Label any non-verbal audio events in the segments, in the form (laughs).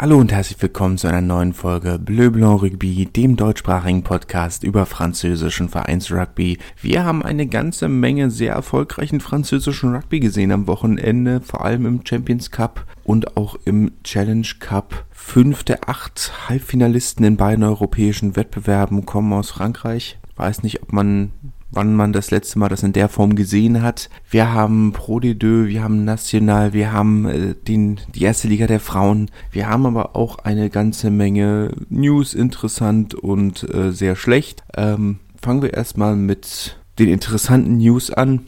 Hallo und herzlich willkommen zu einer neuen Folge Bleu Blanc Rugby, dem deutschsprachigen Podcast über französischen Vereinsrugby. Wir haben eine ganze Menge sehr erfolgreichen französischen Rugby gesehen am Wochenende, vor allem im Champions Cup und auch im Challenge Cup. Fünf der acht Halbfinalisten in beiden europäischen Wettbewerben kommen aus Frankreich. Weiß nicht, ob man wann man das letzte Mal das in der Form gesehen hat. Wir haben Pro de Deux, wir haben National, wir haben äh, den, die erste Liga der Frauen. Wir haben aber auch eine ganze Menge News interessant und äh, sehr schlecht. Ähm, fangen wir erstmal mit den interessanten News an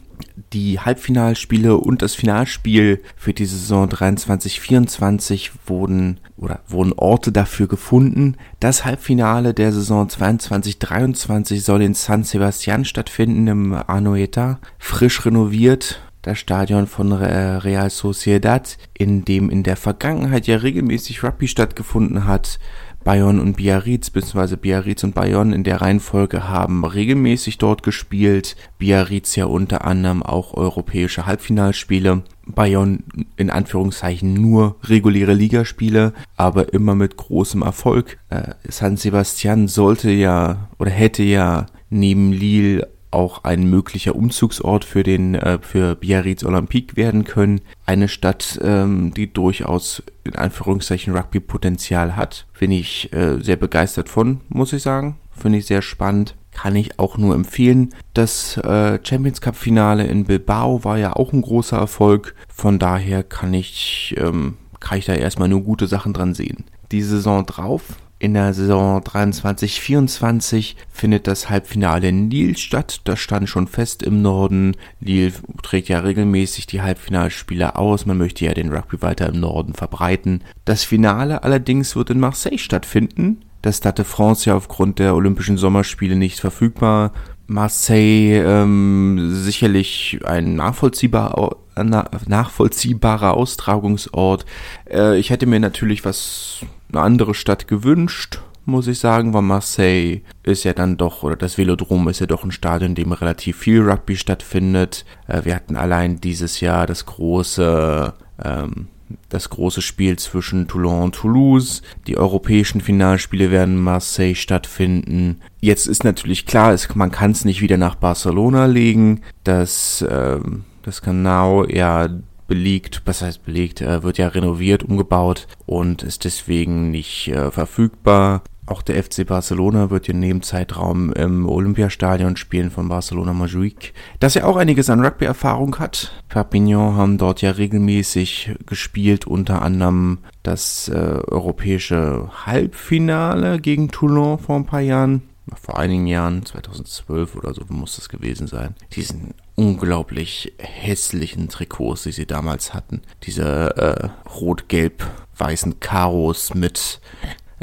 die Halbfinalspiele und das Finalspiel für die Saison 23-24 wurden oder wurden Orte dafür gefunden. Das Halbfinale der Saison 22-23 soll in San Sebastian stattfinden im Anoeta, frisch renoviert. Das Stadion von Real Sociedad, in dem in der Vergangenheit ja regelmäßig Rugby stattgefunden hat, Bayonne und Biarritz, beziehungsweise Biarritz und Bayonne in der Reihenfolge haben regelmäßig dort gespielt. Biarritz ja unter anderem auch europäische Halbfinalspiele. Bayonne in Anführungszeichen nur reguläre Ligaspiele, aber immer mit großem Erfolg. Äh, San Sebastian sollte ja oder hätte ja neben Lille auch ein möglicher Umzugsort für den äh, für Biarritz Olympique werden können. Eine Stadt, ähm, die durchaus in Anführungszeichen Rugby-Potenzial hat. Bin ich äh, sehr begeistert von, muss ich sagen. Finde ich sehr spannend. Kann ich auch nur empfehlen. Das äh, Champions Cup Finale in Bilbao war ja auch ein großer Erfolg. Von daher kann ich, ähm, kann ich da erstmal nur gute Sachen dran sehen. Die Saison drauf in der Saison 23-24 findet das Halbfinale in Lille statt. Das stand schon fest im Norden. Lille trägt ja regelmäßig die Halbfinalspiele aus. Man möchte ja den Rugby weiter im Norden verbreiten. Das Finale allerdings wird in Marseille stattfinden. Das Stade de France ja aufgrund der Olympischen Sommerspiele nicht verfügbar. Marseille ähm, sicherlich ein nachvollziehbar, na, nachvollziehbarer Austragungsort. Äh, ich hätte mir natürlich was eine andere Stadt gewünscht, muss ich sagen, weil Marseille ist ja dann doch, oder das Velodrom ist ja doch ein Stadion, in dem relativ viel Rugby stattfindet. Äh, wir hatten allein dieses Jahr das große, ähm, das große Spiel zwischen Toulon und Toulouse. Die europäischen Finalspiele werden in Marseille stattfinden. Jetzt ist natürlich klar, es, man kann es nicht wieder nach Barcelona legen. Das, äh, das Canao ja belegt, was heißt belegt, äh, wird ja renoviert, umgebaut und ist deswegen nicht äh, verfügbar. Auch der FC Barcelona wird in dem Zeitraum im Olympiastadion spielen von Barcelona Montjuic, das ja auch einiges an Rugby-Erfahrung hat. Perpignan haben dort ja regelmäßig gespielt, unter anderem das äh, europäische Halbfinale gegen Toulon vor ein paar Jahren vor einigen Jahren, 2012 oder so muss das gewesen sein, diesen unglaublich hässlichen Trikots, die sie damals hatten. Diese äh, rot-gelb-weißen Karos mit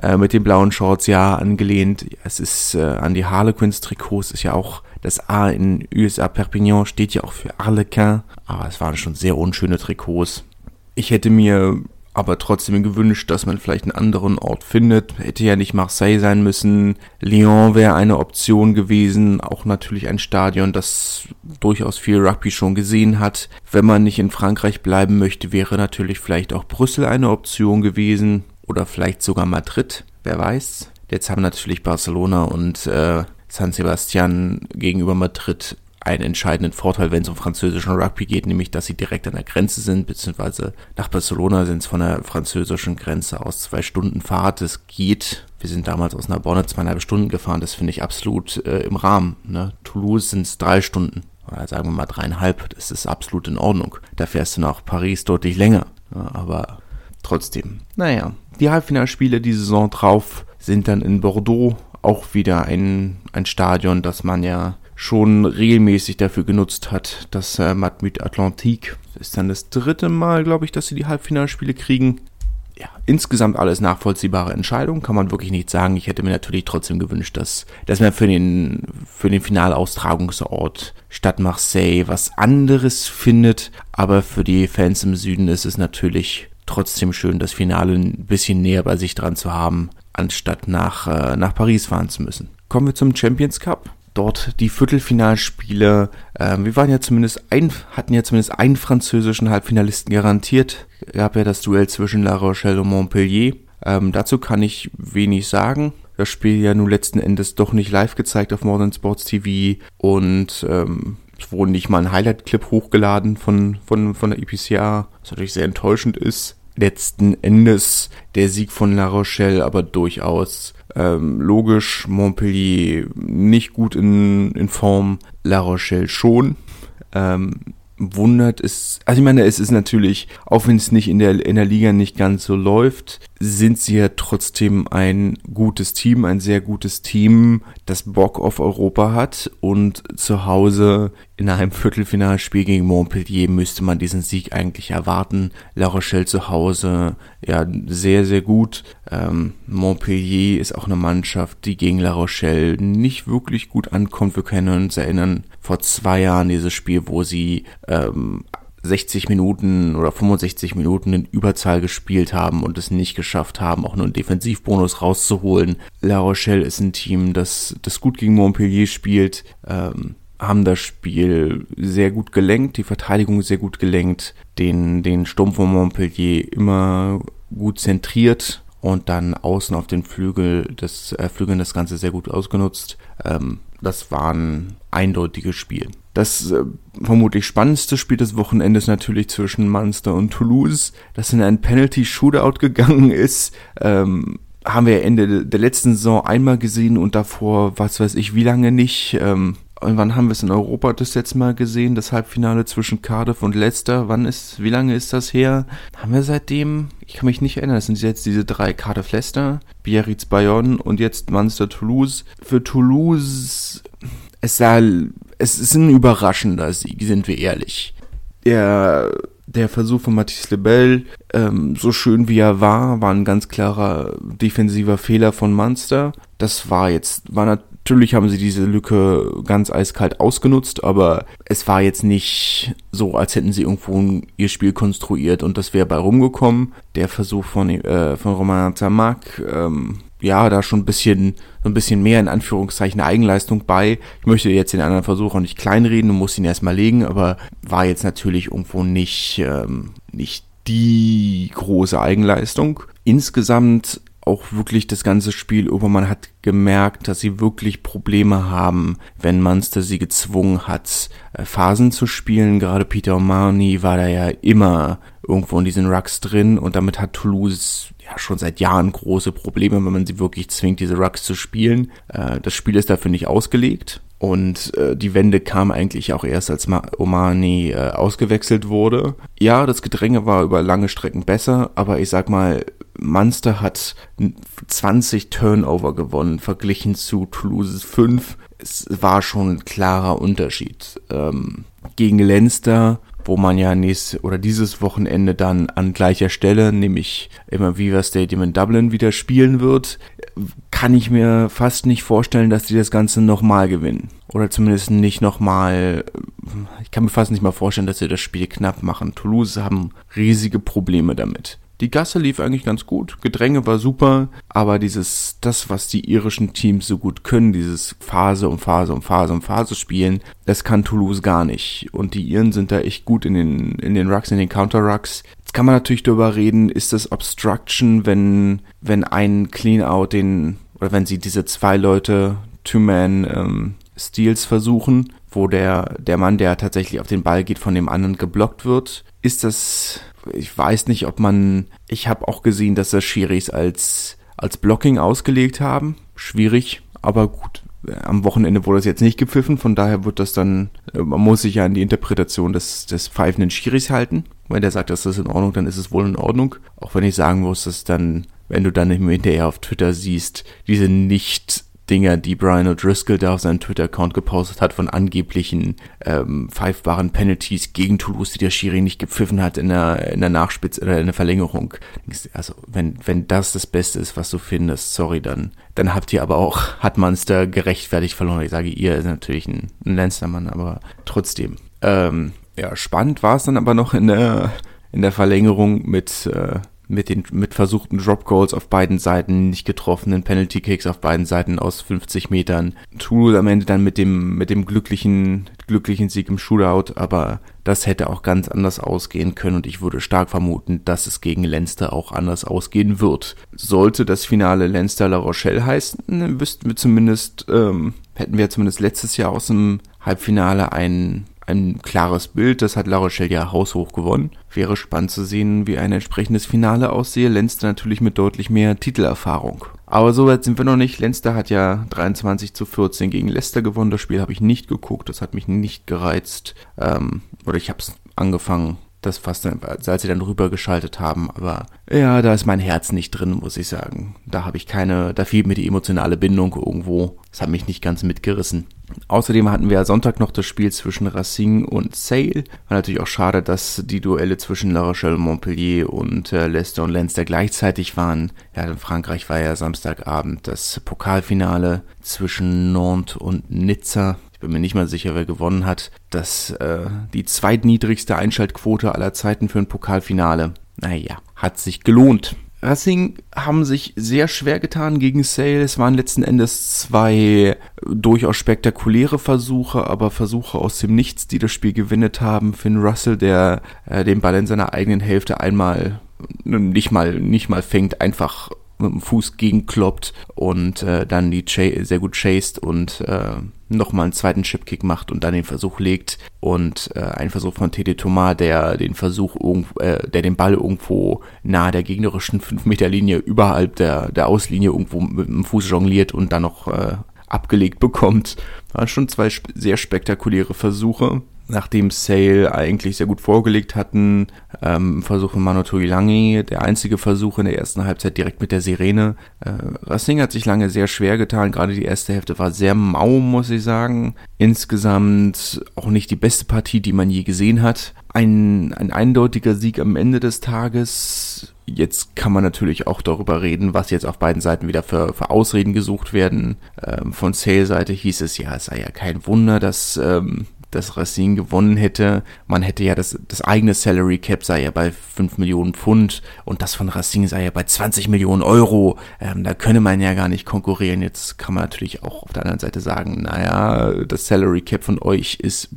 äh, mit den blauen Shorts, ja, angelehnt. Es ist äh, an die Harlequins Trikots, ist ja auch das A in USA Perpignan steht ja auch für Harlequin, aber es waren schon sehr unschöne Trikots. Ich hätte mir aber trotzdem gewünscht, dass man vielleicht einen anderen Ort findet. Hätte ja nicht Marseille sein müssen. Lyon wäre eine Option gewesen. Auch natürlich ein Stadion, das durchaus viel Rugby schon gesehen hat. Wenn man nicht in Frankreich bleiben möchte, wäre natürlich vielleicht auch Brüssel eine Option gewesen. Oder vielleicht sogar Madrid. Wer weiß. Jetzt haben natürlich Barcelona und äh, San Sebastian gegenüber Madrid einen entscheidenden Vorteil, wenn es um französischen Rugby geht, nämlich dass sie direkt an der Grenze sind, beziehungsweise nach Barcelona sind es von der französischen Grenze aus zwei Stunden Fahrt. Es geht. Wir sind damals aus Narbonne zweieinhalb Stunden gefahren. Das finde ich absolut äh, im Rahmen. Ne? Toulouse sind es drei Stunden. Oder sagen wir mal dreieinhalb. Das ist absolut in Ordnung. Da fährst du nach Paris deutlich länger. Ja, aber trotzdem. Naja, die Halbfinalspiele die Saison drauf sind dann in Bordeaux auch wieder ein, ein Stadion, das man ja schon regelmäßig dafür genutzt hat. Das äh, Matmut Atlantique ist dann das dritte Mal, glaube ich, dass sie die Halbfinalspiele kriegen. Ja, insgesamt alles nachvollziehbare Entscheidungen, kann man wirklich nicht sagen. Ich hätte mir natürlich trotzdem gewünscht, dass, dass man für den, für den Finalaustragungsort statt Marseille was anderes findet. Aber für die Fans im Süden ist es natürlich trotzdem schön, das Finale ein bisschen näher bei sich dran zu haben, anstatt nach, äh, nach Paris fahren zu müssen. Kommen wir zum Champions Cup dort die Viertelfinalspiele. Ähm, wir waren ja zumindest ein, hatten ja zumindest einen französischen Halbfinalisten garantiert. Gab ja das Duell zwischen La Rochelle und Montpellier. Ähm, dazu kann ich wenig sagen. Das Spiel ja nun letzten Endes doch nicht live gezeigt auf Modern Sports TV und ähm, es wurde nicht mal ein Highlight-Clip hochgeladen von, von, von der EPCA, was natürlich sehr enttäuschend ist. Letzten Endes der Sieg von La Rochelle aber durchaus ähm, logisch. Montpellier nicht gut in, in Form, La Rochelle schon. Ähm, wundert es, also ich meine, es ist natürlich, auch wenn es nicht in der, in der Liga nicht ganz so läuft, sind sie ja trotzdem ein gutes Team, ein sehr gutes Team, das Bock auf Europa hat und zu Hause in einem Viertelfinalspiel gegen Montpellier müsste man diesen Sieg eigentlich erwarten. La Rochelle zu Hause, ja, sehr, sehr gut. Ähm, Montpellier ist auch eine Mannschaft, die gegen La Rochelle nicht wirklich gut ankommt. Wir können uns erinnern, vor zwei Jahren dieses Spiel, wo sie ähm, 60 Minuten oder 65 Minuten in Überzahl gespielt haben und es nicht geschafft haben, auch nur einen Defensivbonus rauszuholen. La Rochelle ist ein Team, das, das gut gegen Montpellier spielt, ähm, haben das Spiel sehr gut gelenkt, die Verteidigung sehr gut gelenkt, den, den Sturm von Montpellier immer gut zentriert und dann außen auf den Flügel des, äh, Flügeln das Ganze sehr gut ausgenutzt. Ähm, das war ein eindeutiges Spiel. Das äh, vermutlich spannendste Spiel des Wochenendes natürlich zwischen Munster und Toulouse, das in ein Penalty-Shootout gegangen ist. Ähm, haben wir Ende der letzten Saison einmal gesehen und davor, was weiß ich, wie lange nicht. Ähm, wann haben wir es in Europa das letzte Mal gesehen? Das Halbfinale zwischen Cardiff und Leicester. Wann ist, wie lange ist das her? Haben wir seitdem, ich kann mich nicht erinnern, das sind jetzt diese drei Cardiff Leicester, Biarritz Bayonne und jetzt Munster Toulouse. Für Toulouse, es sah, es ist ein überraschender Sieg, sind wir ehrlich. Der, der Versuch von Mathis Lebel, ähm, so schön wie er war, war ein ganz klarer defensiver Fehler von Munster. Das war jetzt, war Natürlich haben sie diese Lücke ganz eiskalt ausgenutzt, aber es war jetzt nicht so, als hätten sie irgendwo ihr Spiel konstruiert und das wäre bei rumgekommen. Der Versuch von, äh, von Romain Tamac, ähm, ja, da schon ein bisschen, so ein bisschen mehr in Anführungszeichen Eigenleistung bei. Ich möchte jetzt den anderen Versuch auch nicht kleinreden und muss ihn erstmal legen, aber war jetzt natürlich irgendwo nicht, ähm, nicht die große Eigenleistung. Insgesamt auch wirklich das ganze Spiel über. Man hat gemerkt, dass sie wirklich Probleme haben, wenn Munster sie gezwungen hat, äh, Phasen zu spielen. Gerade Peter O'Mahony war da ja immer irgendwo in diesen Rucks drin und damit hat Toulouse ja schon seit Jahren große Probleme, wenn man sie wirklich zwingt, diese Rucks zu spielen. Äh, das Spiel ist dafür nicht ausgelegt. Und äh, die Wende kam eigentlich auch erst, als Ma Omani äh, ausgewechselt wurde. Ja, das Gedränge war über lange Strecken besser, aber ich sag mal, Munster hat 20 Turnover gewonnen, verglichen zu Toulouse 5. Es war schon ein klarer Unterschied. Ähm, gegen Leinster, wo man ja nächstes oder dieses Wochenende dann an gleicher Stelle, nämlich im Aviva Stadium in Dublin, wieder spielen wird, kann ich mir fast nicht vorstellen, dass die das Ganze nochmal gewinnen. Oder zumindest nicht nochmal, ich kann mir fast nicht mal vorstellen, dass sie das Spiel knapp machen. Toulouse haben riesige Probleme damit. Die Gasse lief eigentlich ganz gut, Gedränge war super, aber dieses, das, was die irischen Teams so gut können, dieses Phase um Phase um Phase um Phase spielen, das kann Toulouse gar nicht. Und die Iren sind da echt gut in den, in den Rucks, in den Counter-Rucks. Jetzt kann man natürlich darüber reden, ist das Obstruction, wenn, wenn ein Clean-Out den, oder wenn sie diese zwei Leute, Two-Man, ähm, Steals versuchen, wo der, der Mann, der tatsächlich auf den Ball geht, von dem anderen geblockt wird. Ist das ich weiß nicht, ob man. Ich habe auch gesehen, dass das Schiris als, als Blocking ausgelegt haben. Schwierig, aber gut. Am Wochenende wurde es jetzt nicht gepfiffen, von daher wird das dann, man muss sich ja an die Interpretation des, des pfeifenden Schiris halten. Wenn der sagt, das ist in Ordnung, dann ist es wohl in Ordnung. Auch wenn ich sagen muss, dass dann, wenn du dann hinterher auf Twitter siehst, diese nicht Dinger, die Brian O'Driscoll da auf seinem Twitter-Account gepostet hat, von angeblichen ähm, pfeifbaren Penalties gegen Toulouse, die der Schiri nicht gepfiffen hat in der, in der Nachspitze oder in der Verlängerung. Also, wenn, wenn das das Beste ist, was du findest, sorry, dann, dann habt ihr aber auch, hat da gerechtfertigt verloren. Ich sage, ihr ist natürlich ein, ein Leinstermann, aber trotzdem. Ähm, ja, spannend war es dann aber noch in der, in der Verlängerung mit, äh, mit den mit versuchten Drop Goals auf beiden Seiten, nicht getroffenen Penalty Kicks auf beiden Seiten aus 50 Metern. Toulouse am Ende dann mit dem mit dem glücklichen glücklichen Sieg im Shootout, aber das hätte auch ganz anders ausgehen können und ich würde stark vermuten, dass es gegen Leinster auch anders ausgehen wird. Sollte das Finale Leinster La Rochelle heißen, wüssten wir zumindest ähm, hätten wir zumindest letztes Jahr aus dem Halbfinale ein ein klares Bild. Das hat La Rochelle ja haushoch gewonnen. Wäre spannend zu sehen, wie ein entsprechendes Finale aussehe. Lenster natürlich mit deutlich mehr Titelerfahrung. Aber so weit sind wir noch nicht. Lenster hat ja 23 zu 14 gegen Leicester gewonnen. Das Spiel habe ich nicht geguckt. Das hat mich nicht gereizt. Ähm, oder ich habe es angefangen das fast dann, als sie dann rübergeschaltet haben. Aber ja, da ist mein Herz nicht drin, muss ich sagen. Da habe ich keine, da fehlt mir die emotionale Bindung irgendwo. Das hat mich nicht ganz mitgerissen. Außerdem hatten wir Sonntag noch das Spiel zwischen Racing und Sale. War natürlich auch schade, dass die Duelle zwischen La Rochelle, Montpellier und äh, Leicester und Leinster gleichzeitig waren. Ja, in Frankreich war ja Samstagabend das Pokalfinale zwischen Nantes und Nizza ich bin mir nicht mal sicher, wer gewonnen hat, dass äh, die zweitniedrigste Einschaltquote aller Zeiten für ein Pokalfinale. Naja, hat sich gelohnt. Racing haben sich sehr schwer getan gegen Sale. Es waren letzten Endes zwei durchaus spektakuläre Versuche, aber Versuche aus dem Nichts, die das Spiel gewinnet haben. Finn Russell, der äh, den Ball in seiner eigenen Hälfte einmal nicht mal nicht mal fängt, einfach mit dem Fuß gegenkloppt und äh, dann die Ch sehr gut chased und äh, nochmal einen zweiten Chipkick macht und dann den Versuch legt und äh, ein Versuch von Tede Thomas, der den Versuch irgendwo, äh, der den Ball irgendwo nahe der gegnerischen 5 Meter Linie überhalb der, der Auslinie irgendwo mit dem Fuß jongliert und dann noch äh, abgelegt bekommt. Waren schon zwei sehr spektakuläre Versuche nachdem Sale eigentlich sehr gut vorgelegt hatten, ähm, Versuch von Manu Tuilangi, der einzige Versuch in der ersten Halbzeit direkt mit der Sirene. Äh, Racing hat sich lange sehr schwer getan, gerade die erste Hälfte war sehr mau, muss ich sagen. Insgesamt auch nicht die beste Partie, die man je gesehen hat. Ein, ein eindeutiger Sieg am Ende des Tages. Jetzt kann man natürlich auch darüber reden, was jetzt auf beiden Seiten wieder für, für Ausreden gesucht werden. Ähm, von Sale-Seite hieß es ja, es sei ja kein Wunder, dass ähm, dass Racine gewonnen hätte. Man hätte ja das, das eigene Salary Cap sei ja bei 5 Millionen Pfund und das von Racine sei ja bei 20 Millionen Euro. Ähm, da könne man ja gar nicht konkurrieren. Jetzt kann man natürlich auch auf der anderen Seite sagen, naja, das Salary Cap von euch ist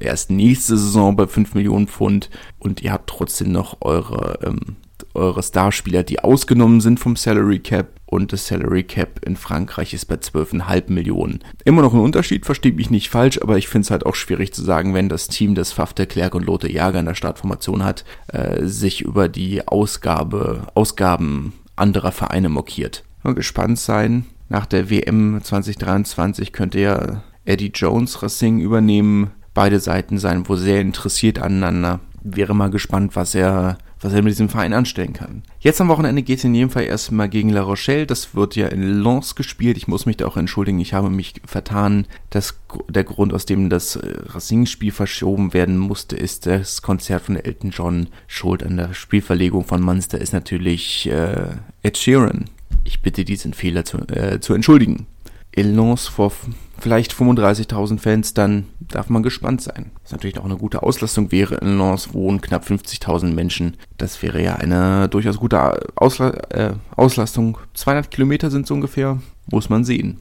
erst nächste Saison bei 5 Millionen Pfund und ihr habt trotzdem noch eure, ähm, eure Starspieler, die ausgenommen sind vom Salary Cap und das Salary Cap in Frankreich ist bei 12,5 Millionen. Immer noch ein Unterschied, verstehe mich nicht falsch, aber ich finde es halt auch schwierig zu sagen, wenn das Team, das Pfaff der Klerk und Lothar Jager in der Startformation hat, äh, sich über die Ausgabe, Ausgaben anderer Vereine mokiert. Mal gespannt sein. Nach der WM 2023 könnte ja Eddie Jones Racing übernehmen. Beide Seiten seien wohl sehr interessiert aneinander. Wäre mal gespannt, was er was er mit diesem Verein anstellen kann. Jetzt am Wochenende geht es in jedem Fall erstmal gegen La Rochelle. Das wird ja in Lens gespielt. Ich muss mich da auch entschuldigen. Ich habe mich vertan. Das, der Grund, aus dem das äh, Racing-Spiel verschoben werden musste, ist das Konzert von Elton John. Schuld an der Spielverlegung von Munster ist natürlich äh, Ed Sheeran. Ich bitte diesen Fehler zu, äh, zu entschuldigen. In Lens vor vielleicht 35.000 Fans, dann darf man gespannt sein. Was natürlich auch eine gute Auslastung wäre. In Lens wohnen knapp 50.000 Menschen. Das wäre ja eine durchaus gute Ausla äh, Auslastung. 200 Kilometer sind es ungefähr. Muss man sehen.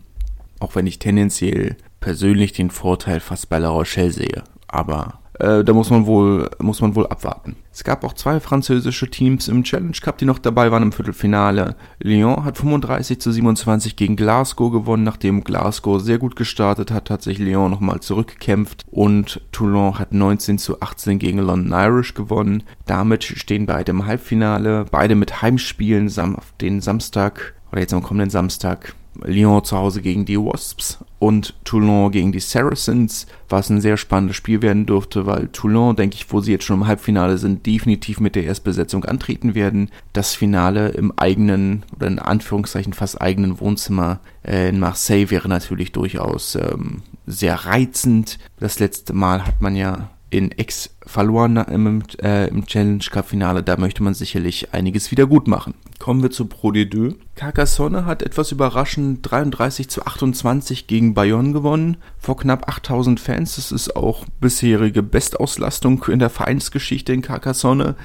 Auch wenn ich tendenziell persönlich den Vorteil fast bei La Rochelle sehe. Aber äh, da muss man wohl, muss man wohl abwarten. Es gab auch zwei französische Teams im Challenge Cup, die noch dabei waren im Viertelfinale. Lyon hat 35 zu 27 gegen Glasgow gewonnen, nachdem Glasgow sehr gut gestartet hat, hat sich Lyon nochmal zurückgekämpft und Toulon hat 19 zu 18 gegen London Irish gewonnen. Damit stehen beide im Halbfinale, beide mit Heimspielen sam den Samstag oder jetzt am kommenden Samstag Lyon zu Hause gegen die Wasps und Toulon gegen die Saracens, was ein sehr spannendes Spiel werden dürfte, weil Toulon, denke ich, wo sie jetzt schon im Halbfinale sind, definitiv mit der Erstbesetzung antreten werden. Das Finale im eigenen oder in Anführungszeichen fast eigenen Wohnzimmer äh, in Marseille wäre natürlich durchaus ähm, sehr reizend. Das letzte Mal hat man ja in X verloren im, äh, im Challenge Cup Finale. Da möchte man sicherlich einiges wieder gut machen. Kommen wir zu Pro D2. Carcassonne hat etwas überraschend 33 zu 28 gegen Bayonne gewonnen. Vor knapp 8000 Fans. Das ist auch bisherige Bestauslastung in der Vereinsgeschichte in Carcassonne.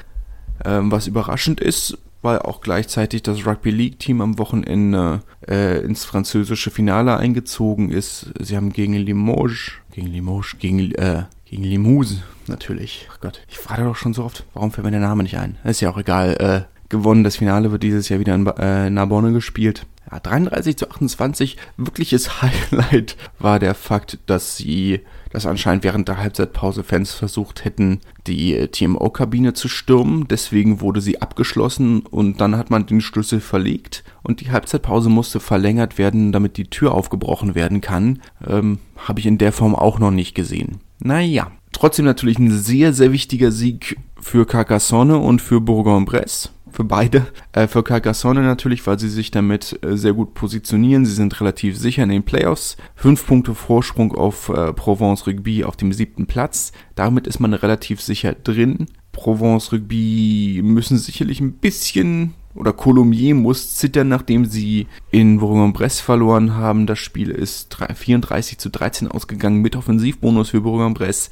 Ähm, was überraschend ist, weil auch gleichzeitig das Rugby League Team am Wochenende äh, ins französische Finale eingezogen ist. Sie haben gegen Limoges, gegen Limoges, gegen, äh, gegen Limousin natürlich. Ach Gott, ich frage doch schon so oft, warum fällt mir der Name nicht ein? Ist ja auch egal. Äh, gewonnen. Das Finale wird dieses Jahr wieder in äh, Narbonne gespielt. Ja, 33 zu 28. Wirkliches (laughs) Highlight war der Fakt, dass sie, dass anscheinend während der Halbzeitpause Fans versucht hätten, die TMO-Kabine zu stürmen. Deswegen wurde sie abgeschlossen und dann hat man den Schlüssel verlegt und die Halbzeitpause musste verlängert werden, damit die Tür aufgebrochen werden kann. Ähm, Habe ich in der Form auch noch nicht gesehen. Naja, trotzdem natürlich ein sehr, sehr wichtiger Sieg für Carcassonne und für Bourg-en-Bresse für beide. Äh, für Carcassonne natürlich, weil sie sich damit äh, sehr gut positionieren. Sie sind relativ sicher in den Playoffs. Fünf Punkte Vorsprung auf äh, Provence Rugby auf dem siebten Platz. Damit ist man relativ sicher drin. Provence Rugby müssen sicherlich ein bisschen oder Colomiers muss zittern, nachdem sie in Bourg-en-Bresse verloren haben. Das Spiel ist 34 zu 13 ausgegangen mit Offensivbonus für Bourg-en-Bresse,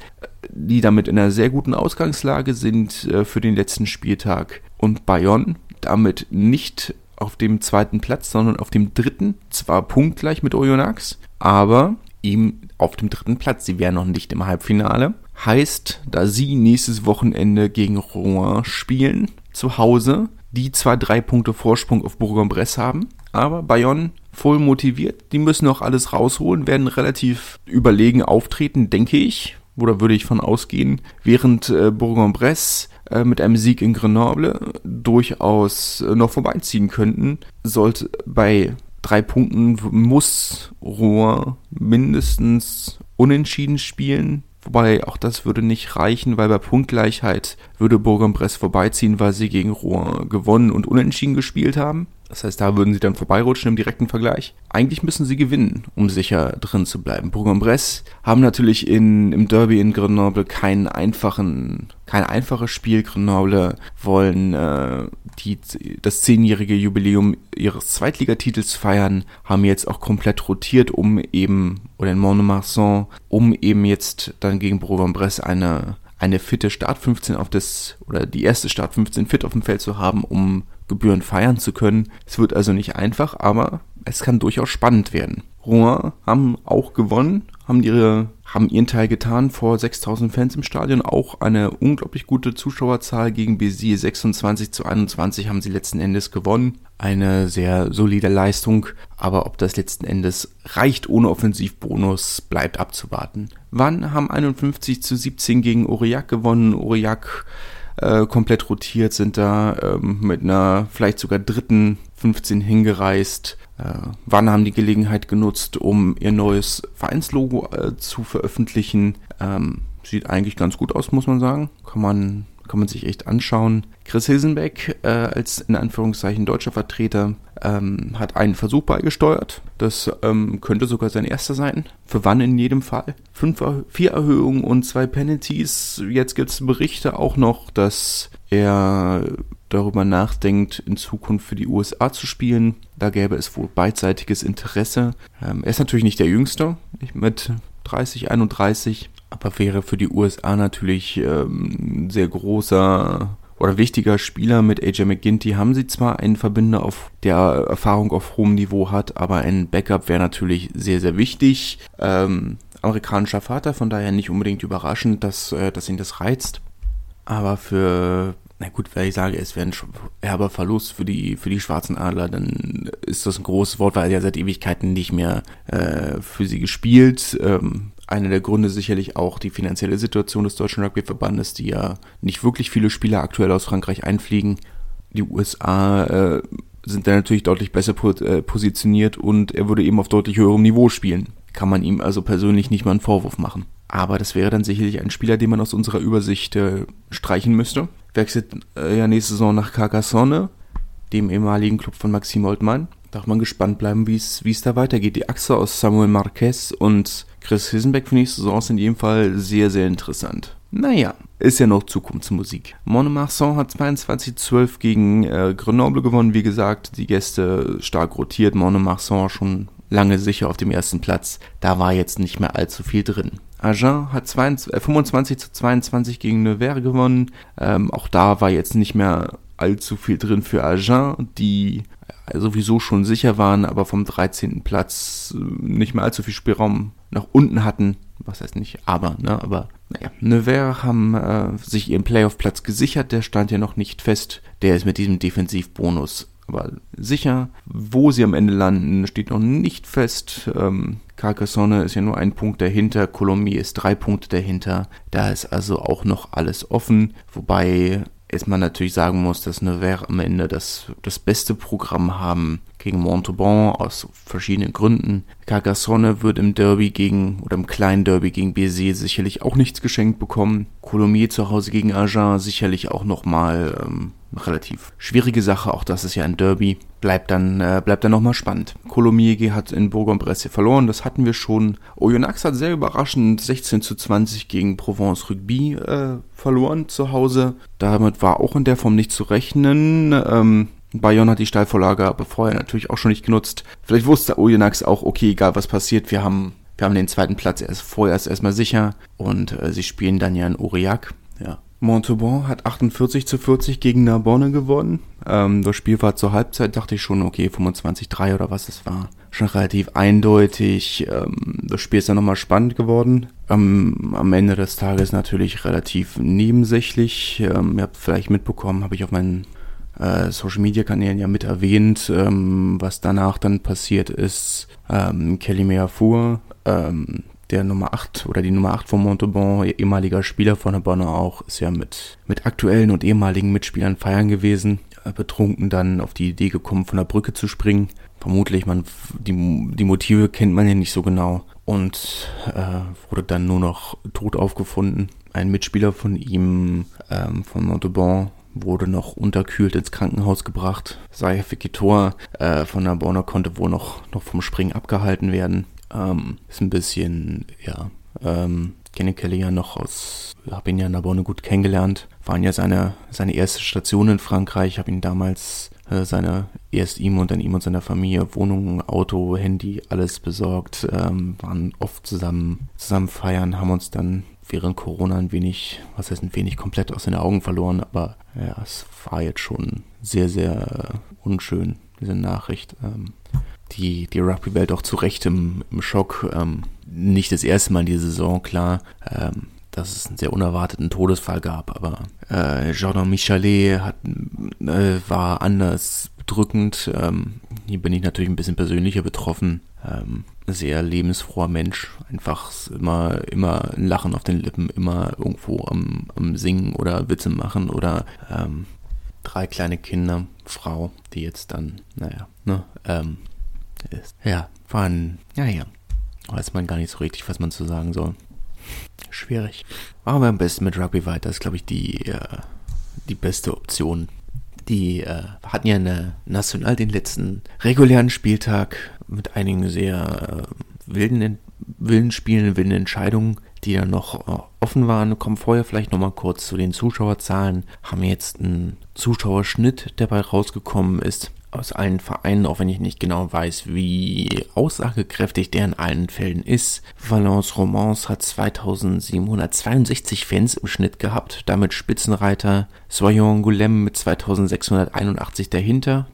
die damit in einer sehr guten Ausgangslage sind äh, für den letzten Spieltag und Bayonne damit nicht auf dem zweiten Platz, sondern auf dem dritten, zwar punktgleich mit Oyonnax, aber ihm auf dem dritten Platz. Sie wären noch nicht im Halbfinale. Heißt, da sie nächstes Wochenende gegen Rouen spielen, zu Hause, die zwar drei Punkte Vorsprung auf Bourg-en-Bresse haben, aber Bayonne voll motiviert. Die müssen auch alles rausholen, werden relativ überlegen auftreten, denke ich. Oder würde ich von ausgehen, während äh, Bourg-en-Bresse äh, mit einem Sieg in Grenoble durchaus äh, noch vorbeiziehen könnten. Sollte bei drei Punkten muss Rouen mindestens unentschieden spielen. Wobei auch das würde nicht reichen, weil bei Punktgleichheit würde Bourg-en-Bresse vorbeiziehen, weil sie gegen Rouen gewonnen und unentschieden gespielt haben. Das heißt, da würden sie dann vorbeirutschen im direkten Vergleich. Eigentlich müssen sie gewinnen, um sicher drin zu bleiben. Bourg-en-Bresse haben natürlich in, im Derby in Grenoble keinen einfachen, kein einfaches Spiel. Grenoble wollen äh, die, das zehnjährige Jubiläum ihres Zweitligatitels feiern, haben jetzt auch komplett rotiert, um eben, oder in Mont-de-Marsan, um eben jetzt dann gegen Bourg-en-Bresse eine eine fitte Start 15 auf das, oder die erste Start 15 fit auf dem Feld zu haben, um Gebühren feiern zu können. Es wird also nicht einfach, aber es kann durchaus spannend werden. Rouen haben auch gewonnen, haben ihre haben ihren Teil getan vor 6000 Fans im Stadion. Auch eine unglaublich gute Zuschauerzahl gegen Béziers 26 zu 21 haben sie letzten Endes gewonnen. Eine sehr solide Leistung, aber ob das letzten Endes reicht ohne Offensivbonus, bleibt abzuwarten. Wann haben 51 zu 17 gegen Aurillac gewonnen? Aurillac äh, komplett rotiert, sind da ähm, mit einer vielleicht sogar dritten 15 hingereist. Äh, wann haben die Gelegenheit genutzt, um ihr neues Vereinslogo äh, zu veröffentlichen? Ähm, sieht eigentlich ganz gut aus, muss man sagen. Kann man kann man sich echt anschauen. Chris Hilsenbeck äh, als in Anführungszeichen deutscher Vertreter ähm, hat einen Versuch beigesteuert. Das ähm, könnte sogar sein erster sein. Für wann in jedem Fall? Fünf, vier Erhöhungen und zwei Penalties. Jetzt gibt es Berichte auch noch, dass er darüber nachdenkt, in Zukunft für die USA zu spielen. Da gäbe es wohl beidseitiges Interesse. Ähm, er ist natürlich nicht der Jüngste, mit 30, 31, aber wäre für die USA natürlich ähm, sehr großer oder wichtiger Spieler mit AJ McGinty haben sie zwar einen Verbünder auf der Erfahrung auf hohem Niveau hat, aber ein Backup wäre natürlich sehr, sehr wichtig. Ähm, amerikanischer Vater, von daher nicht unbedingt überraschend, dass, äh, dass ihn das reizt. Aber für, na gut, wenn ich sage, es wäre ein herber Verlust für die, für die schwarzen Adler, dann ist das ein großes Wort, weil er ja seit Ewigkeiten nicht mehr äh, für sie gespielt. Ähm, einer der Gründe sicherlich auch die finanzielle Situation des Deutschen Rugbyverbandes, die ja nicht wirklich viele Spieler aktuell aus Frankreich einfliegen. Die USA äh, sind da natürlich deutlich besser äh, positioniert und er würde eben auf deutlich höherem Niveau spielen. Kann man ihm also persönlich nicht mal einen Vorwurf machen. Aber das wäre dann sicherlich ein Spieler, den man aus unserer Übersicht äh, streichen müsste. Wechselt äh, ja nächste Saison nach Carcassonne, dem ehemaligen Club von Maxime Oldmann. Darf man gespannt bleiben, wie es da weitergeht. Die Achse aus Samuel Marquez und Chris Hisenbeck für nächste Saison ist in jedem Fall sehr, sehr interessant. Naja, ist ja noch Zukunftsmusik. Montmarsan hat 22-12 gegen äh, Grenoble gewonnen. Wie gesagt, die Gäste stark rotiert. Montmarsan schon lange sicher auf dem ersten Platz. Da war jetzt nicht mehr allzu viel drin. Agen hat 22, äh, 25 zu 22 gegen Nevers gewonnen. Ähm, auch da war jetzt nicht mehr allzu viel drin für Agen, die sowieso schon sicher waren, aber vom 13. Platz äh, nicht mehr allzu viel Spielraum nach unten hatten. Was heißt nicht, aber, ne, aber naja. Nevers haben äh, sich ihren Playoff-Platz gesichert, der stand ja noch nicht fest. Der ist mit diesem Defensivbonus aber sicher. Wo sie am Ende landen, steht noch nicht fest. Ähm, Carcassonne ist ja nur ein Punkt dahinter, Colomiers ist drei Punkte dahinter. Da ist also auch noch alles offen, wobei es man natürlich sagen muss, dass Nevers am Ende das, das beste Programm haben gegen Montauban aus verschiedenen Gründen. Carcassonne wird im Derby gegen, oder im kleinen Derby gegen Béziers sicherlich auch nichts geschenkt bekommen. Colomiers zu Hause gegen Agen sicherlich auch nochmal ähm, relativ schwierige Sache, auch das ist ja ein Derby. Bleibt dann, äh, bleibt dann nochmal spannend. Colomiers hat in Bourg-en-Bresse verloren, das hatten wir schon. Oyonnax hat sehr überraschend 16 zu 20 gegen Provence Rugby äh, verloren zu Hause. Damit war auch in der Form nicht zu rechnen. Ähm, Bayonne hat die Steilvorlage aber vorher natürlich auch schon nicht genutzt. Vielleicht wusste Oyonnax auch, okay, egal was passiert, wir haben, wir haben den zweiten Platz erst vorerst erstmal sicher und äh, sie spielen dann ja in Aurillac. Ja, Montauban hat 48 zu 40 gegen Narbonne gewonnen. Ähm, das Spiel war zur Halbzeit, dachte ich schon, okay, 25-3 oder was es war. Schon relativ eindeutig. Ähm, das Spiel ist dann nochmal spannend geworden. Ähm, am Ende des Tages natürlich relativ nebensächlich. Ähm, ihr habt vielleicht mitbekommen, habe ich auf meinen äh, Social Media Kanälen ja mit erwähnt, ähm, was danach dann passiert ist. Ähm, Kelly Meafur, der Nummer 8 oder die Nummer 8 von Montauban, ehemaliger Spieler von Bonne auch, ist ja mit, mit aktuellen und ehemaligen Mitspielern feiern gewesen. Betrunken dann auf die Idee gekommen, von der Brücke zu springen. Vermutlich, man, die, die Motive kennt man ja nicht so genau. Und äh, wurde dann nur noch tot aufgefunden. Ein Mitspieler von ihm, ähm, von Montauban, wurde noch unterkühlt ins Krankenhaus gebracht. Saif Vikitor äh, von der Bonner konnte wohl noch, noch vom Springen abgehalten werden. Ähm, ist ein bisschen, ja, ähm, kenne Kelly ja noch aus, habe ihn ja in Narbonne gut kennengelernt. Waren ja seine, seine erste Station in Frankreich, habe ihn damals äh, seine, erst ihm und dann ihm und seiner Familie Wohnung, Auto, Handy, alles besorgt, ähm, waren oft zusammen, zusammen feiern, haben uns dann während Corona ein wenig, was heißt ein wenig komplett aus den Augen verloren, aber ja, es war jetzt schon sehr, sehr unschön, diese Nachricht. Ähm, die, die Rugby-Welt auch zu Recht im, im Schock. Ähm, nicht das erste Mal in dieser Saison, klar, ähm, dass es einen sehr unerwarteten Todesfall gab, aber äh, Jordan Michalet hat, äh, war anders bedrückend. Ähm, hier bin ich natürlich ein bisschen persönlicher betroffen. Ähm, sehr lebensfroher Mensch, einfach immer, immer ein Lachen auf den Lippen, immer irgendwo am, am Singen oder Witze machen oder ähm, drei kleine Kinder, Frau, die jetzt dann, naja, ne, ähm, ist. Ja, waren, ja, ja. Weiß man gar nicht so richtig, was man zu sagen soll. Schwierig. Machen wir am besten mit Rugby weiter. Das ist, glaube ich, die, äh, die beste Option. Die äh, hatten ja eine National den letzten regulären Spieltag mit einigen sehr äh, wilden, wilden Spielen, wilden Entscheidungen, die dann noch äh, offen waren. Kommen vorher vielleicht nochmal kurz zu den Zuschauerzahlen. Haben jetzt einen Zuschauerschnitt, der bei rausgekommen ist aus allen Vereinen, auch wenn ich nicht genau weiß, wie aussagekräftig der in allen Fällen ist. Valence Romance hat 2762 Fans im Schnitt gehabt, damit Spitzenreiter Soyon Goulem mit 2681 dahinter,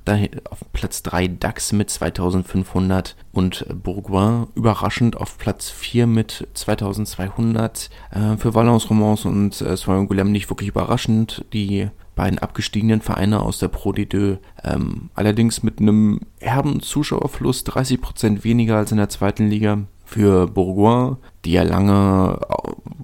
auf Platz 3 DAX mit 2500 und Bourgoin überraschend auf Platz 4 mit 2200. Äh, für Valence Romance und äh, Soyon Goulem nicht wirklich überraschend, die beiden abgestiegenen Vereine aus der Pro D2, ähm, allerdings mit einem herben Zuschauerfluss, 30% weniger als in der zweiten Liga. Für Bourgoin, die ja lange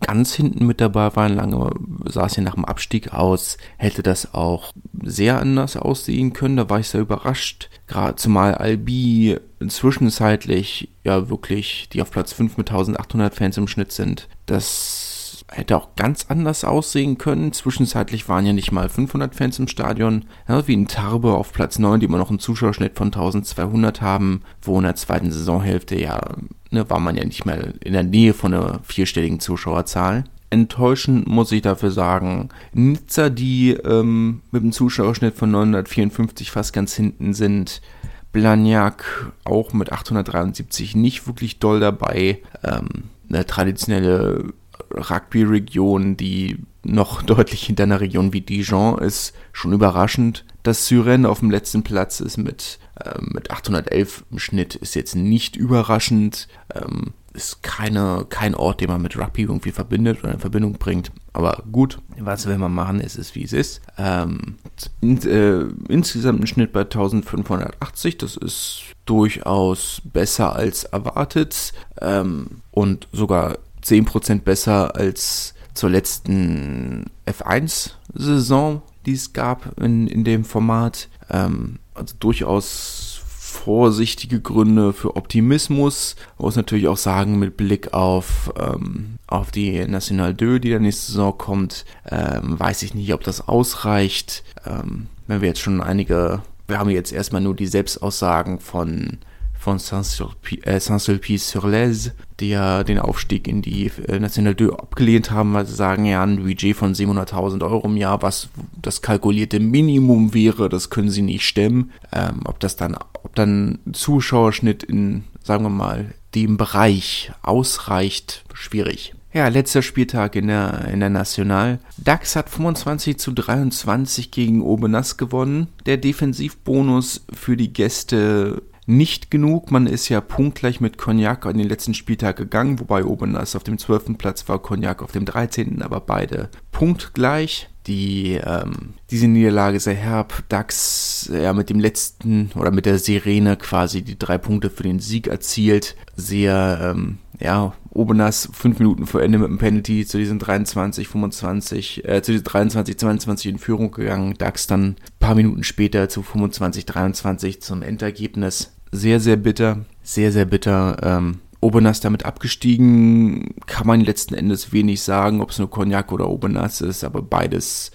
ganz hinten mit dabei waren, lange sah es ja nach dem Abstieg aus, hätte das auch sehr anders aussehen können. Da war ich sehr überrascht. Gerade zumal Albi zwischenzeitlich ja wirklich, die auf Platz 5 mit 1800 Fans im Schnitt sind, das hätte auch ganz anders aussehen können. Zwischenzeitlich waren ja nicht mal 500 Fans im Stadion, ja, wie in Tarbe auf Platz 9, die immer noch einen Zuschauerschnitt von 1200 haben, wo in der zweiten Saisonhälfte ja, ne, war man ja nicht mehr in der Nähe von einer vierstelligen Zuschauerzahl. Enttäuschend muss ich dafür sagen, Nizza, die ähm, mit einem Zuschauerschnitt von 954 fast ganz hinten sind, Blagnac auch mit 873 nicht wirklich doll dabei. Ähm, eine traditionelle Rugby-Region, die noch (laughs) deutlich hinter einer Region wie Dijon ist schon überraschend. Dass Syren auf dem letzten Platz ist mit, äh, mit 811 im Schnitt, ist jetzt nicht überraschend. Ähm, ist keine, kein Ort, den man mit Rugby irgendwie verbindet oder in Verbindung bringt. Aber gut, was will man machen? Es ist wie es ist. Ähm, in, äh, insgesamt ein Schnitt bei 1580. Das ist durchaus besser als erwartet ähm, und sogar 10% besser als zur letzten F1-Saison, die es gab in, in dem Format. Ähm, also durchaus vorsichtige Gründe für Optimismus. Man muss natürlich auch sagen, mit Blick auf, ähm, auf die National 2, die der nächste Saison kommt, ähm, weiß ich nicht, ob das ausreicht. Ähm, wenn wir jetzt schon einige, wir haben jetzt erstmal nur die Selbstaussagen von von Saint-Sulpice-sur-Lez, die ja den Aufstieg in die äh, National 2 abgelehnt haben, weil sie sagen, ja, ein Budget von 700.000 Euro im Jahr, was das kalkulierte Minimum wäre, das können sie nicht stemmen. Ähm, ob das dann, ob dann Zuschauerschnitt in, sagen wir mal, dem Bereich ausreicht, schwierig. Ja, letzter Spieltag in der, in der National. DAX hat 25 zu 23 gegen Obenas gewonnen. Der Defensivbonus für die Gäste nicht genug. Man ist ja punktgleich mit Cognac an den letzten Spieltag gegangen, wobei Obenas auf dem 12. Platz war, Cognac auf dem 13., aber beide punktgleich. Die, ähm, diese Niederlage sehr herb. DAX ja mit dem letzten oder mit der Sirene quasi die drei Punkte für den Sieg erzielt. Sehr, ähm, ja, Obenas fünf Minuten vor Ende mit dem Penalty zu diesen 23, 25, äh, zu diesen 23, 22 in Führung gegangen. DAX dann ein paar Minuten später zu 25, 23 zum Endergebnis sehr, sehr bitter. Sehr, sehr bitter. Ähm, Obernas damit abgestiegen, kann man letzten Endes wenig sagen, ob es nur Cognac oder Obernas ist, aber beides,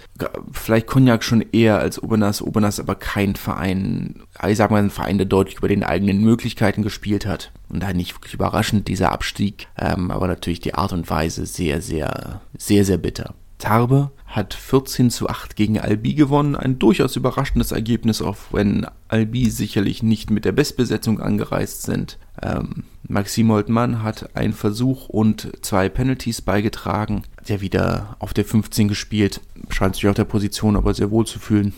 vielleicht Cognac schon eher als Obernas, Obernas aber kein Verein, ich sag mal ein Verein, der deutlich über den eigenen Möglichkeiten gespielt hat und daher nicht wirklich überraschend dieser Abstieg, ähm, aber natürlich die Art und Weise sehr, sehr, sehr, sehr bitter. Tarbe hat 14 zu 8 gegen Albi gewonnen. Ein durchaus überraschendes Ergebnis, auch wenn Albi sicherlich nicht mit der Bestbesetzung angereist sind. Ähm, Maxim Holtmann hat einen Versuch und zwei Penalties beigetragen. Der wieder auf der 15 gespielt, scheint sich auf der Position aber sehr wohl zu fühlen.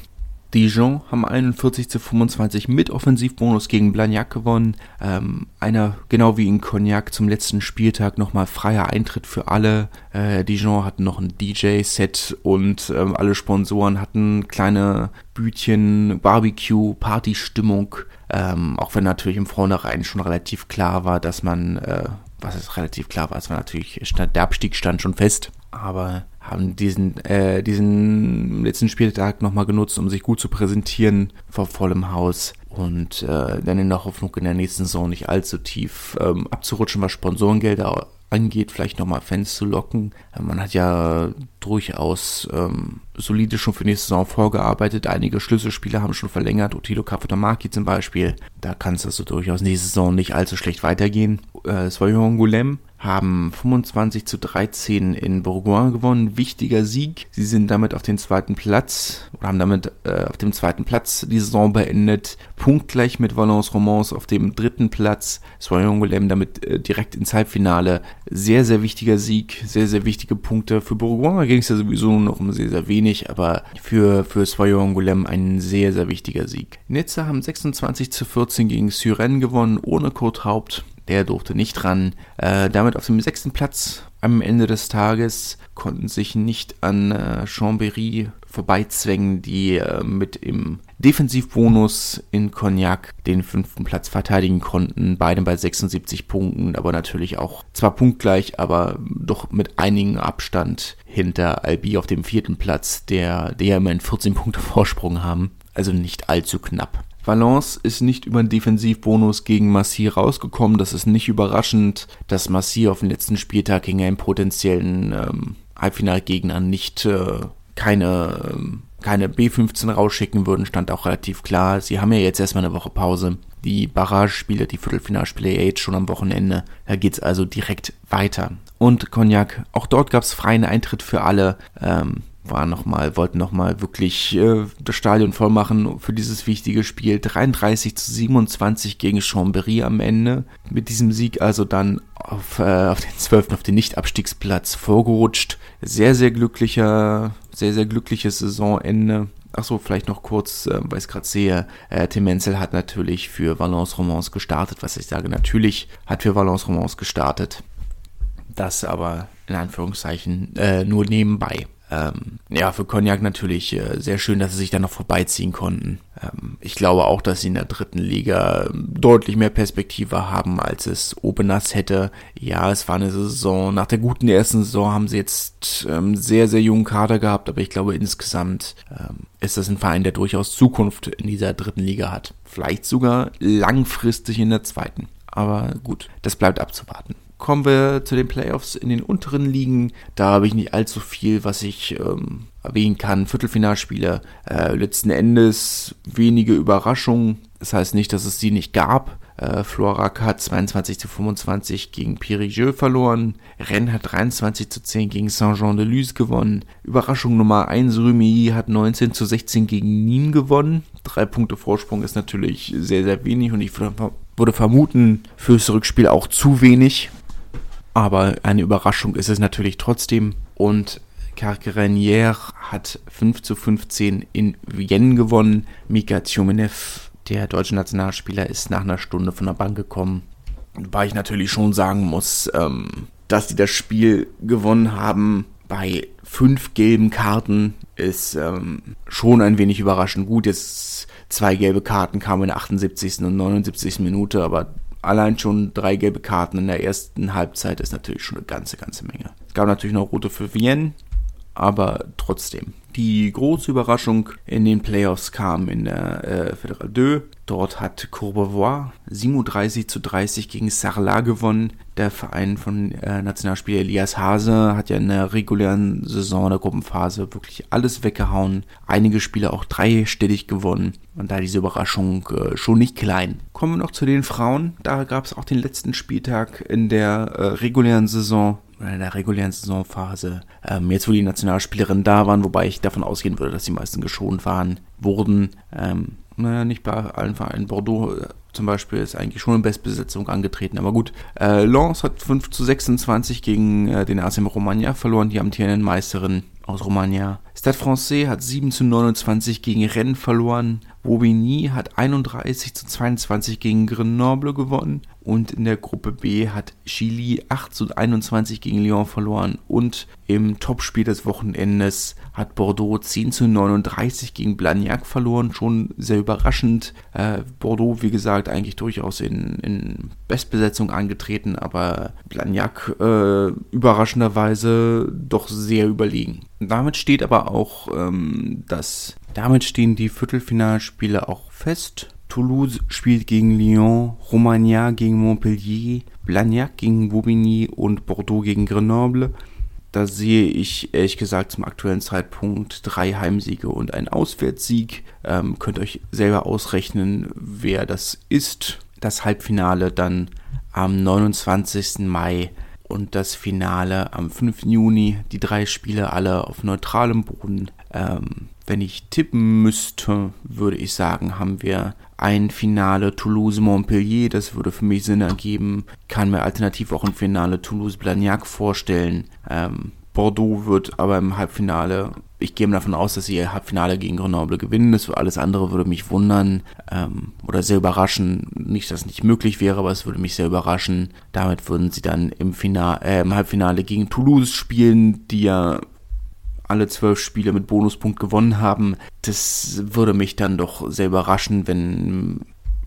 Dijon haben 41 zu 25 mit Offensivbonus gegen Blagnac gewonnen. Ähm, einer, genau wie in Cognac zum letzten Spieltag, nochmal freier Eintritt für alle. Äh, Dijon hatten noch ein DJ-Set und ähm, alle Sponsoren hatten kleine Bütchen, Barbecue, Partystimmung. Ähm, auch wenn natürlich im Vornherein schon relativ klar war, dass man, äh, was ist relativ klar war, es war natürlich, der Abstieg stand schon fest. Aber haben diesen, äh, diesen letzten Spieltag nochmal genutzt, um sich gut zu präsentieren vor vollem Haus und äh, dann in der Hoffnung, in der nächsten Saison nicht allzu tief ähm, abzurutschen, was Sponsorengelder angeht, vielleicht nochmal Fans zu locken. Äh, man hat ja durchaus ähm, solide schon für nächste Saison vorgearbeitet. Einige Schlüsselspieler haben schon verlängert. Otilo Kafutamaki zum Beispiel. Da kann es also durchaus nächste Saison nicht allzu schlecht weitergehen. Äh, Soyon Goulem haben 25 zu 13 in Bourgoin gewonnen. Wichtiger Sieg. Sie sind damit auf den zweiten Platz oder haben damit äh, auf dem zweiten Platz die Saison beendet. Punktgleich mit Valence Romans auf dem dritten Platz. Soyon Goulem damit äh, direkt ins Halbfinale. Sehr, sehr wichtiger Sieg. Sehr, sehr wichtige Punkte. Für Bourgoin ging es ja sowieso noch um sehr, sehr wenig, aber für, für Soyon Goulem ein sehr, sehr wichtiger Sieg. Nizza haben 26 zu 14 gegen Syren gewonnen, ohne Kurt Haupt. Der durfte nicht ran. Äh, damit auf dem sechsten Platz am Ende des Tages konnten sich nicht an äh, Chambéry vorbeizwängen, die äh, mit im Defensivbonus in Cognac den fünften Platz verteidigen konnten. Beide bei 76 Punkten, aber natürlich auch zwar punktgleich, aber doch mit einigem Abstand hinter Albi auf dem vierten Platz, der, der immerhin 14 Punkte Vorsprung haben. Also nicht allzu knapp. Valence ist nicht über den Defensivbonus gegen Massi rausgekommen. Das ist nicht überraschend, dass Massi auf dem letzten Spieltag gegen einen potenziellen ähm, Halbfinalgegner nicht äh, keine, ähm, keine B15 rausschicken würden, stand auch relativ klar. Sie haben ja jetzt erstmal eine Woche Pause. Die Barrage-Spiele, die Viertelfinalspiele jetzt schon am Wochenende. Da geht's also direkt weiter. Und Cognac, auch dort gab's freien Eintritt für alle. Ähm, war noch mal, wollten nochmal wirklich äh, das Stadion voll machen für dieses wichtige Spiel. 33 zu 27 gegen Chambéry am Ende. Mit diesem Sieg also dann auf, äh, auf den 12. auf den Nicht-Abstiegsplatz vorgerutscht. Sehr, sehr glücklicher, sehr, sehr glückliches Saisonende. Achso, vielleicht noch kurz, äh, weil ich es gerade sehe, äh, Tim Menzel hat natürlich für Valence Romance gestartet, was ich sage, natürlich hat für Valence Romance gestartet. Das aber in Anführungszeichen äh, nur nebenbei. Ähm, ja, für Cognac natürlich äh, sehr schön, dass sie sich da noch vorbeiziehen konnten. Ähm, ich glaube auch, dass sie in der dritten Liga deutlich mehr Perspektive haben, als es Obenas hätte. Ja, es war eine Saison. Nach der guten ersten Saison haben sie jetzt ähm, sehr, sehr jungen Kader gehabt, aber ich glaube insgesamt ähm, ist das ein Verein, der durchaus Zukunft in dieser dritten Liga hat. Vielleicht sogar langfristig in der zweiten. Aber gut, das bleibt abzuwarten kommen wir zu den Playoffs in den unteren Ligen. Da habe ich nicht allzu viel, was ich ähm, erwähnen kann. Viertelfinalspiele. Äh, letzten Endes wenige Überraschungen. Das heißt nicht, dass es sie nicht gab. Äh, Florac hat 22 zu 25 gegen Périgueux verloren. Rennes hat 23 zu 10 gegen Saint-Jean-de-Luz gewonnen. Überraschung Nummer 1, Remy hat 19 zu 16 gegen Nîmes gewonnen. Drei Punkte Vorsprung ist natürlich sehr, sehr wenig und ich würde vermuten, fürs Rückspiel auch zu wenig. Aber eine Überraschung ist es natürlich trotzdem. Und Carcarenier hat 5 zu 15 in Vienne gewonnen. Mika Tjumenev, der deutsche Nationalspieler, ist nach einer Stunde von der Bank gekommen. Weil ich natürlich schon sagen muss, ähm, dass die das Spiel gewonnen haben bei fünf gelben Karten ist ähm, schon ein wenig überraschend. Gut, jetzt zwei gelbe Karten kamen in der 78. und 79. Minute, aber allein schon drei gelbe Karten in der ersten Halbzeit ist natürlich schon eine ganze, ganze Menge. Es gab natürlich noch rote für Vienne, aber trotzdem. Die große Überraschung in den Playoffs kam in der äh, Fédéral 2. Dort hat Courbevoie 37 zu 30 gegen Sarlat gewonnen. Der Verein von äh, Nationalspieler Elias Hase hat ja in der regulären Saison der Gruppenphase wirklich alles weggehauen. Einige Spiele auch dreistellig gewonnen. Und da diese Überraschung äh, schon nicht klein. Kommen wir noch zu den Frauen. Da gab es auch den letzten Spieltag in der äh, regulären Saison in der regulären Saisonphase. Ähm, jetzt, wo die Nationalspielerinnen da waren, wobei ich davon ausgehen würde, dass die meisten geschont waren, wurden. Ähm, naja, nicht bei allen Vereinen. Bordeaux äh, zum Beispiel ist eigentlich schon in Bestbesetzung angetreten. Aber gut, äh, Lens hat 5 zu 26 gegen äh, den ASM Romagna verloren, die amtierenden Meisterin aus Romagna. Stade Francais hat 7 zu 29 gegen Rennes verloren. Bobigny hat 31 zu 22 gegen Grenoble gewonnen. Und in der Gruppe B hat Chili 8 zu 21 gegen Lyon verloren. Und im Topspiel des Wochenendes hat Bordeaux 10 zu 39 gegen Blagnac verloren. Schon sehr überraschend. Äh, Bordeaux, wie gesagt, eigentlich durchaus in, in Bestbesetzung angetreten, aber Blagnac äh, überraschenderweise doch sehr überlegen. Damit steht aber auch ähm, das, damit stehen die Viertelfinalspiele auch fest. Toulouse spielt gegen Lyon, Romagna gegen Montpellier, Blagnac gegen Bobigny und Bordeaux gegen Grenoble. Da sehe ich ehrlich gesagt zum aktuellen Zeitpunkt drei Heimsiege und einen Auswärtssieg. Ähm, könnt euch selber ausrechnen, wer das ist. Das Halbfinale dann am 29. Mai und das Finale am 5. Juni. Die drei Spiele alle auf neutralem Boden. Ähm, wenn ich tippen müsste, würde ich sagen, haben wir ein Finale Toulouse-Montpellier, das würde für mich Sinn ergeben. Kann mir alternativ auch ein Finale Toulouse-Blagnac vorstellen. Ähm, Bordeaux wird aber im Halbfinale, ich gehe davon aus, dass sie ihr Halbfinale gegen Grenoble gewinnen. Das alles andere würde mich wundern ähm, oder sehr überraschen. Nicht, dass es nicht möglich wäre, aber es würde mich sehr überraschen. Damit würden sie dann im, Finale, äh, im Halbfinale gegen Toulouse spielen, die ja alle zwölf Spiele mit Bonuspunkt gewonnen haben. Das würde mich dann doch sehr überraschen, wenn,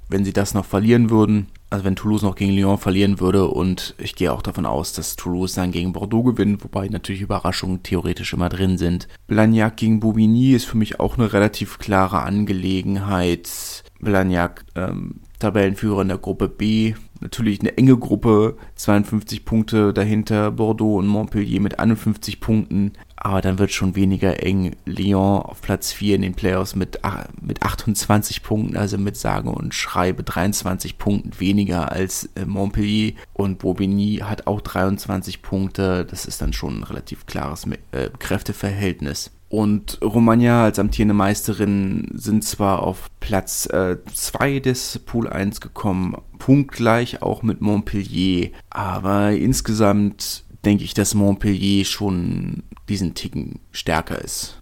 wenn sie das noch verlieren würden. Also wenn Toulouse noch gegen Lyon verlieren würde und ich gehe auch davon aus, dass Toulouse dann gegen Bordeaux gewinnt, wobei natürlich Überraschungen theoretisch immer drin sind. Blagnac gegen Boubigny ist für mich auch eine relativ klare Angelegenheit. Blagnac, ähm, Tabellenführer in der Gruppe B, natürlich eine enge Gruppe, 52 Punkte dahinter, Bordeaux und Montpellier mit 51 Punkten, aber dann wird schon weniger eng. Lyon auf Platz 4 in den Playoffs mit, mit 28 Punkten, also mit sage und schreibe 23 Punkten weniger als äh, Montpellier und Bobigny hat auch 23 Punkte, das ist dann schon ein relativ klares äh, Kräfteverhältnis. Und Romagna als amtierende Meisterin sind zwar auf Platz 2 äh, des Pool 1 gekommen, punktgleich auch mit Montpellier, aber insgesamt denke ich, dass Montpellier schon diesen Ticken stärker ist.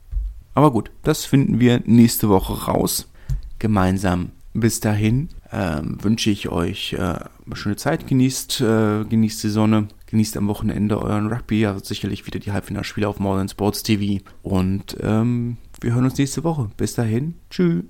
Aber gut, das finden wir nächste Woche raus. Gemeinsam. Bis dahin ähm, wünsche ich euch äh, eine schöne Zeit. Genießt, äh, genießt die Sonne. Genießt am Wochenende euren Rugby. Ja, sicherlich wieder die Halbfinalspiele auf Modern Sports TV. Und ähm, wir hören uns nächste Woche. Bis dahin. Tschüss.